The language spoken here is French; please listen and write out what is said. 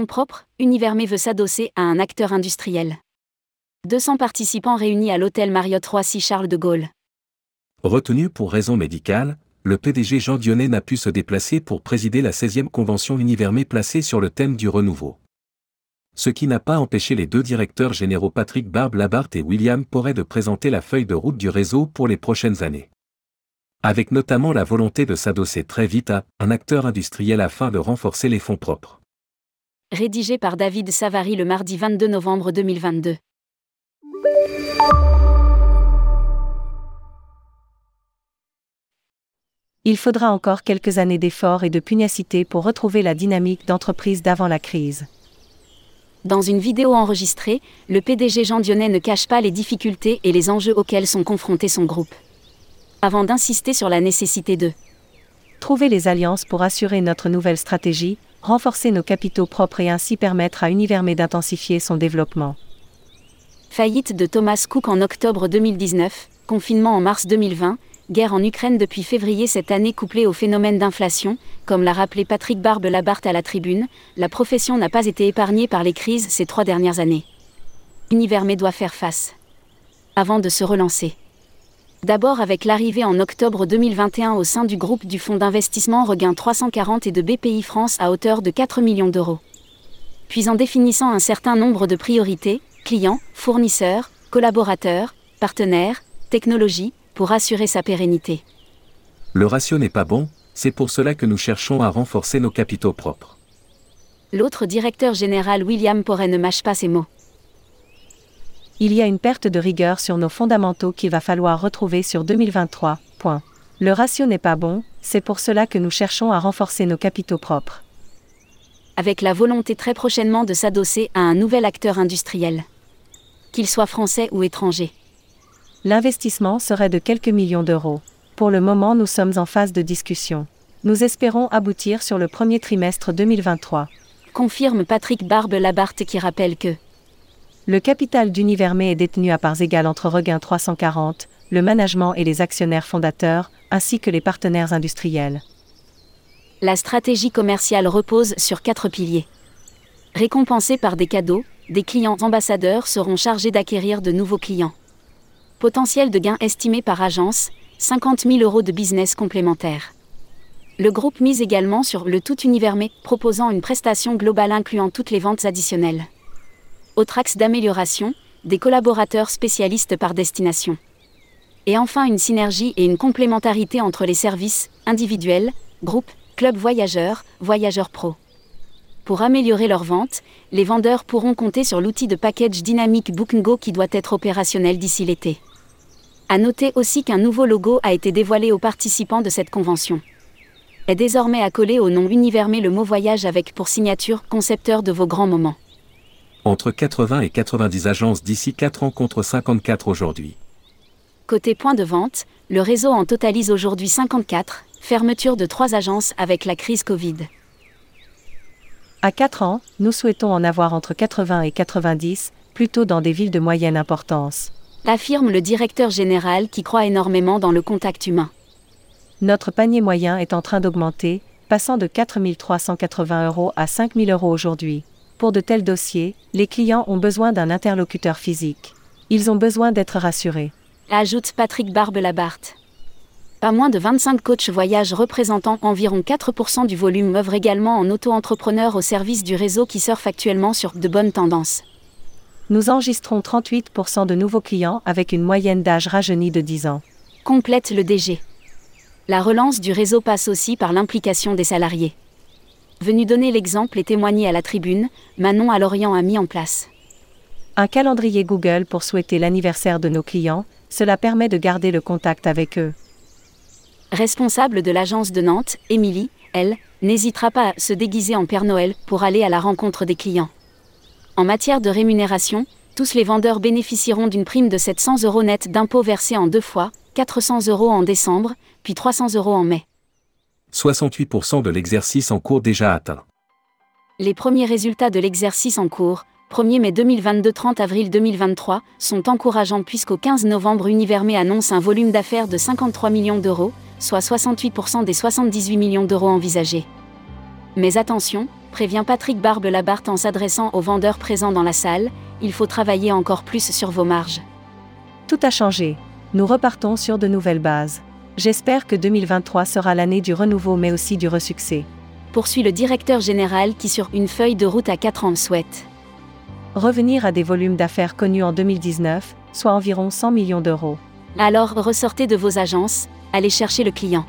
fonds propres, Univermé veut s'adosser à un acteur industriel. 200 participants réunis à l'hôtel Marriott Roissy Charles de Gaulle. Retenu pour raison médicale, le PDG Jean Dionnet n'a pu se déplacer pour présider la 16e convention Univermé placée sur le thème du renouveau. Ce qui n'a pas empêché les deux directeurs généraux Patrick Barbe Labarthe et William Porret de présenter la feuille de route du réseau pour les prochaines années. Avec notamment la volonté de s'adosser très vite à un acteur industriel afin de renforcer les fonds propres. Rédigé par David Savary le mardi 22 novembre 2022. Il faudra encore quelques années d'efforts et de pugnacité pour retrouver la dynamique d'entreprise d'avant la crise. Dans une vidéo enregistrée, le PDG Jean Dionnet ne cache pas les difficultés et les enjeux auxquels sont confrontés son groupe. Avant d'insister sur la nécessité de trouver les alliances pour assurer notre nouvelle stratégie, renforcer nos capitaux propres et ainsi permettre à Univermé d'intensifier son développement. Faillite de Thomas Cook en octobre 2019, confinement en mars 2020, guerre en Ukraine depuis février cette année couplée au phénomène d'inflation, comme l'a rappelé Patrick Barbe Labarthe à la tribune, la profession n'a pas été épargnée par les crises ces trois dernières années. Univermé doit faire face. Avant de se relancer. D'abord avec l'arrivée en octobre 2021 au sein du groupe du fonds d'investissement Regain 340 et de BPI France à hauteur de 4 millions d'euros. Puis en définissant un certain nombre de priorités, clients, fournisseurs, collaborateurs, partenaires, technologies, pour assurer sa pérennité. Le ratio n'est pas bon, c'est pour cela que nous cherchons à renforcer nos capitaux propres. L'autre directeur général William Porret ne mâche pas ses mots. Il y a une perte de rigueur sur nos fondamentaux qu'il va falloir retrouver sur 2023. Point. Le ratio n'est pas bon, c'est pour cela que nous cherchons à renforcer nos capitaux propres. Avec la volonté très prochainement de s'adosser à un nouvel acteur industriel. Qu'il soit français ou étranger. L'investissement serait de quelques millions d'euros. Pour le moment, nous sommes en phase de discussion. Nous espérons aboutir sur le premier trimestre 2023. Confirme Patrick Barbe Labarthe qui rappelle que le capital d'Univermé est détenu à parts égales entre Regain 340, le management et les actionnaires fondateurs, ainsi que les partenaires industriels. La stratégie commerciale repose sur quatre piliers. Récompensés par des cadeaux, des clients ambassadeurs seront chargés d'acquérir de nouveaux clients. Potentiel de gain estimé par agence, 50 000 euros de business complémentaire. Le groupe mise également sur le tout Univermé, proposant une prestation globale incluant toutes les ventes additionnelles. Autre axe d'amélioration, des collaborateurs spécialistes par destination. Et enfin une synergie et une complémentarité entre les services, individuels, groupes, clubs voyageurs, voyageurs pro. Pour améliorer leurs ventes, les vendeurs pourront compter sur l'outil de package dynamique Book'n'Go qui doit être opérationnel d'ici l'été. À noter aussi qu'un nouveau logo a été dévoilé aux participants de cette convention. Est désormais accolé au nom Univermé le mot voyage avec pour signature concepteur de vos grands moments. Entre 80 et 90 agences d'ici 4 ans contre 54 aujourd'hui. Côté point de vente, le réseau en totalise aujourd'hui 54, fermeture de 3 agences avec la crise Covid. À 4 ans, nous souhaitons en avoir entre 80 et 90, plutôt dans des villes de moyenne importance affirme le directeur général qui croit énormément dans le contact humain. Notre panier moyen est en train d'augmenter, passant de 4 380 euros à 5 000 euros aujourd'hui. Pour de tels dossiers, les clients ont besoin d'un interlocuteur physique. Ils ont besoin d'être rassurés. Ajoute Patrick Barbe-Labarthe. Pas moins de 25 coachs voyage représentant environ 4% du volume œuvrent également en auto-entrepreneur au service du réseau qui surfe actuellement sur de bonnes tendances nous enregistrons 38% de nouveaux clients avec une moyenne d'âge rajeuni de 10 ans. Complète le DG. La relance du réseau passe aussi par l'implication des salariés. Venu donner l'exemple et témoigner à la tribune, Manon à Lorient a mis en place un calendrier Google pour souhaiter l'anniversaire de nos clients, cela permet de garder le contact avec eux. Responsable de l'agence de Nantes, Émilie, elle, n'hésitera pas à se déguiser en Père Noël pour aller à la rencontre des clients. En matière de rémunération, tous les vendeurs bénéficieront d'une prime de 700 euros net d'impôt versée en deux fois, 400 euros en décembre, puis 300 euros en mai. 68% de l'exercice en cours déjà atteint. Les premiers résultats de l'exercice en cours, 1er mai 2022-30 avril 2023, sont encourageants puisqu'au 15 novembre Univermé annonce un volume d'affaires de 53 millions d'euros, soit 68% des 78 millions d'euros envisagés. Mais attention, prévient Patrick Barbe Labarthe en s'adressant aux vendeurs présents dans la salle, il faut travailler encore plus sur vos marges. Tout a changé. Nous repartons sur de nouvelles bases. J'espère que 2023 sera l'année du renouveau mais aussi du resuccès. Poursuit le directeur général qui sur une feuille de route à 4 ans souhaite revenir à des volumes d'affaires connus en 2019, soit environ 100 millions d'euros. Alors ressortez de vos agences, allez chercher le client.